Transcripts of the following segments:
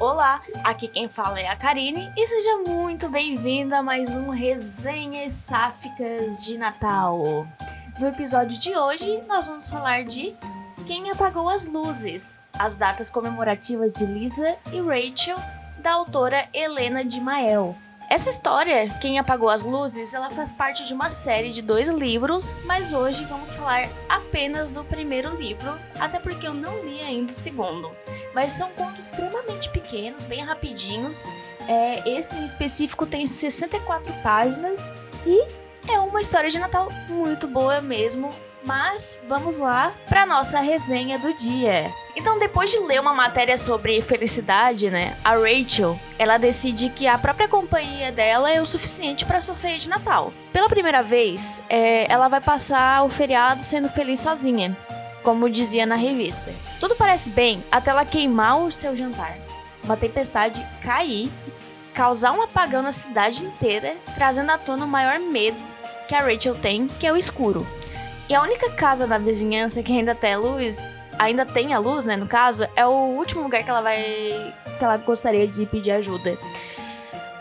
Olá, aqui quem fala é a Karine e seja muito bem-vinda a mais um Resenhas Sáficas de Natal. No episódio de hoje, nós vamos falar de Quem Apagou as Luzes, as datas comemorativas de Lisa e Rachel, da autora Helena de Mael. Essa história, Quem Apagou as Luzes, ela faz parte de uma série de dois livros, mas hoje vamos falar apenas do primeiro livro, até porque eu não li ainda o segundo. Mas são contos extremamente pequenos, bem rapidinhos. É, esse em específico tem 64 páginas e é uma história de Natal muito boa mesmo. Mas vamos lá para nossa resenha do dia. Então, depois de ler uma matéria sobre felicidade, né, a Rachel, ela decide que a própria companhia dela é o suficiente para sua ceia de Natal. Pela primeira vez, é, ela vai passar o feriado sendo feliz sozinha, como dizia na revista. Tudo parece bem até ela queimar o seu jantar, uma tempestade cair, causar um apagão na cidade inteira, trazendo à tona o maior medo que a Rachel tem, que é o escuro. E a única casa da vizinhança que ainda tem luz, ainda tem a luz, né, no caso, é o último lugar que ela vai que ela gostaria de pedir ajuda.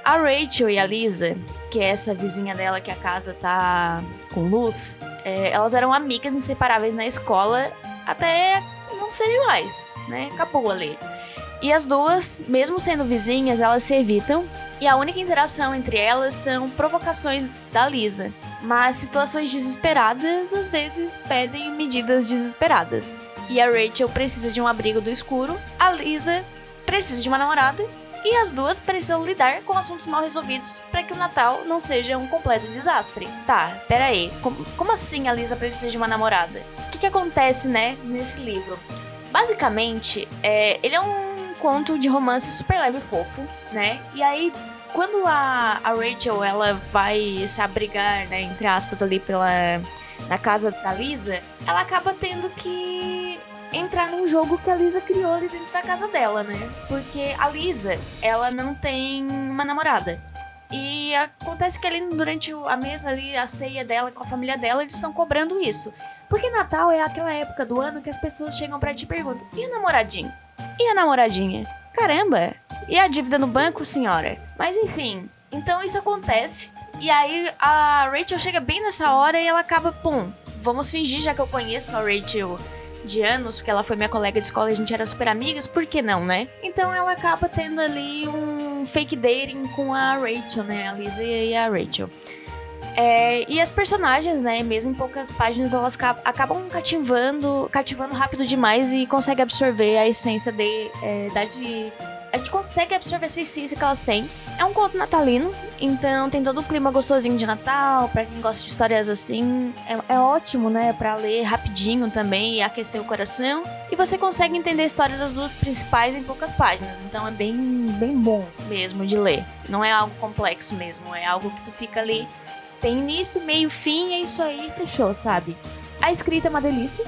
A Rachel e a Lisa, que é essa vizinha dela que a casa tá com luz, é, elas eram amigas inseparáveis na escola até não serem mais, né? Acabou ali. E as duas, mesmo sendo vizinhas, elas se evitam. E a única interação entre elas são provocações da Lisa. Mas situações desesperadas às vezes pedem medidas desesperadas. E a Rachel precisa de um abrigo do escuro, a Lisa precisa de uma namorada e as duas precisam lidar com assuntos mal resolvidos para que o Natal não seja um completo desastre. Tá, peraí, como, como assim a Lisa precisa de uma namorada? O que, que acontece, né, nesse livro? Basicamente, é, ele é um conto de romance super leve e fofo, né? E aí quando a, a Rachel ela vai se abrigar, né, entre aspas, ali pela na casa da Lisa, ela acaba tendo que entrar num jogo que a Lisa criou ali dentro da casa dela, né? Porque a Lisa, ela não tem uma namorada. E acontece que ali durante a mesa ali, a ceia dela com a família dela, eles estão cobrando isso. Porque Natal é aquela época do ano que as pessoas chegam para ti e perguntam: "E o namoradinho? E a namoradinha?" Caramba, e a dívida no banco, senhora? Mas enfim, então isso acontece. E aí a Rachel chega bem nessa hora e ela acaba, pum, vamos fingir, já que eu conheço a Rachel de anos, que ela foi minha colega de escola e a gente era super amigas, por que não, né? Então ela acaba tendo ali um fake dating com a Rachel, né? A Lisa e a Rachel. É, e as personagens, né, mesmo em poucas páginas, elas acabam cativando, cativando rápido demais e consegue absorver a essência de, é, da de a gente consegue absorver essa essência que elas têm. É um conto natalino, então tem todo o clima gostosinho de Natal, para quem gosta de histórias assim, é, é ótimo, né, para ler rapidinho também e aquecer o coração. E você consegue entender a história das duas principais em poucas páginas, então é bem, bem bom mesmo de ler. Não é algo complexo mesmo, é algo que tu fica ali, tem início, meio, fim, é isso aí, fechou, sabe? A escrita é uma delícia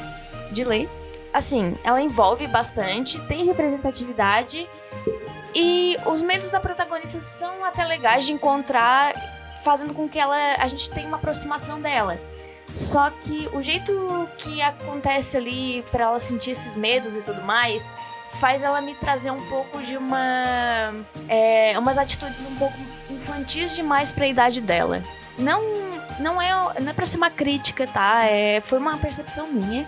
de ler. Assim, ela envolve bastante, tem representatividade e os medos da protagonista são até legais de encontrar, fazendo com que ela a gente tenha uma aproximação dela. Só que o jeito que acontece ali para ela sentir esses medos e tudo mais faz ela me trazer um pouco de uma é, umas atitudes um pouco infantis demais para a idade dela. Não não é não é para ser uma crítica, tá? É, foi uma percepção minha.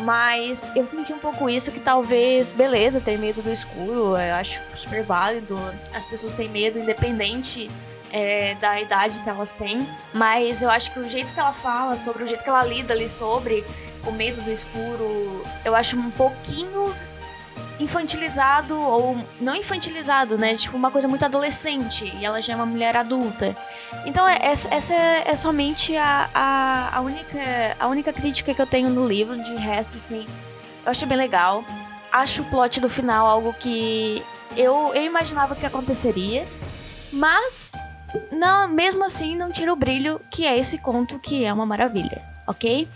Mas eu senti um pouco isso que talvez, beleza, ter medo do escuro, eu acho super válido. As pessoas têm medo, independente é, da idade que elas têm. Mas eu acho que o jeito que ela fala sobre, o jeito que ela lida ali sobre o medo do escuro, eu acho um pouquinho infantilizado ou não infantilizado, né? Tipo uma coisa muito adolescente e ela já é uma mulher adulta. Então é, é, essa é somente a, a, a, única a única crítica que eu tenho no livro. De resto, assim, eu achei bem legal. Acho o plot do final algo que eu, eu imaginava que aconteceria, mas não, mesmo assim não tira o brilho que é esse conto que é uma maravilha, ok?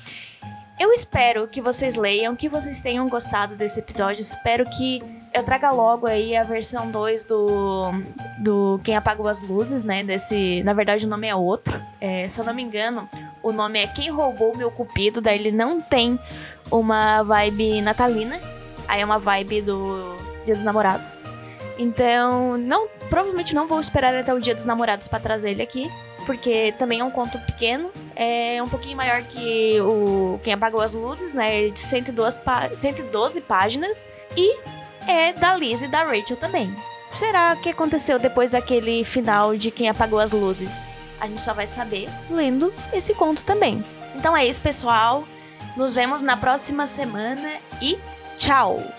Eu espero que vocês leiam, que vocês tenham gostado desse episódio. Espero que eu traga logo aí a versão 2 do, do Quem Apagou as Luzes, né? Desse. Na verdade, o nome é outro. É, se eu não me engano, o nome é Quem Roubou Meu Cupido. Daí ele não tem uma vibe natalina. Aí é uma vibe do Dia dos Namorados. Então, não, provavelmente não vou esperar até o Dia dos Namorados para trazer ele aqui, porque também é um conto pequeno, é um pouquinho maior que o Quem Apagou as Luzes, né? De 112, 112 páginas e é da Liz e da Rachel também. Será que aconteceu depois daquele final de Quem Apagou as Luzes? A gente só vai saber lendo esse conto também. Então é isso, pessoal. Nos vemos na próxima semana e tchau!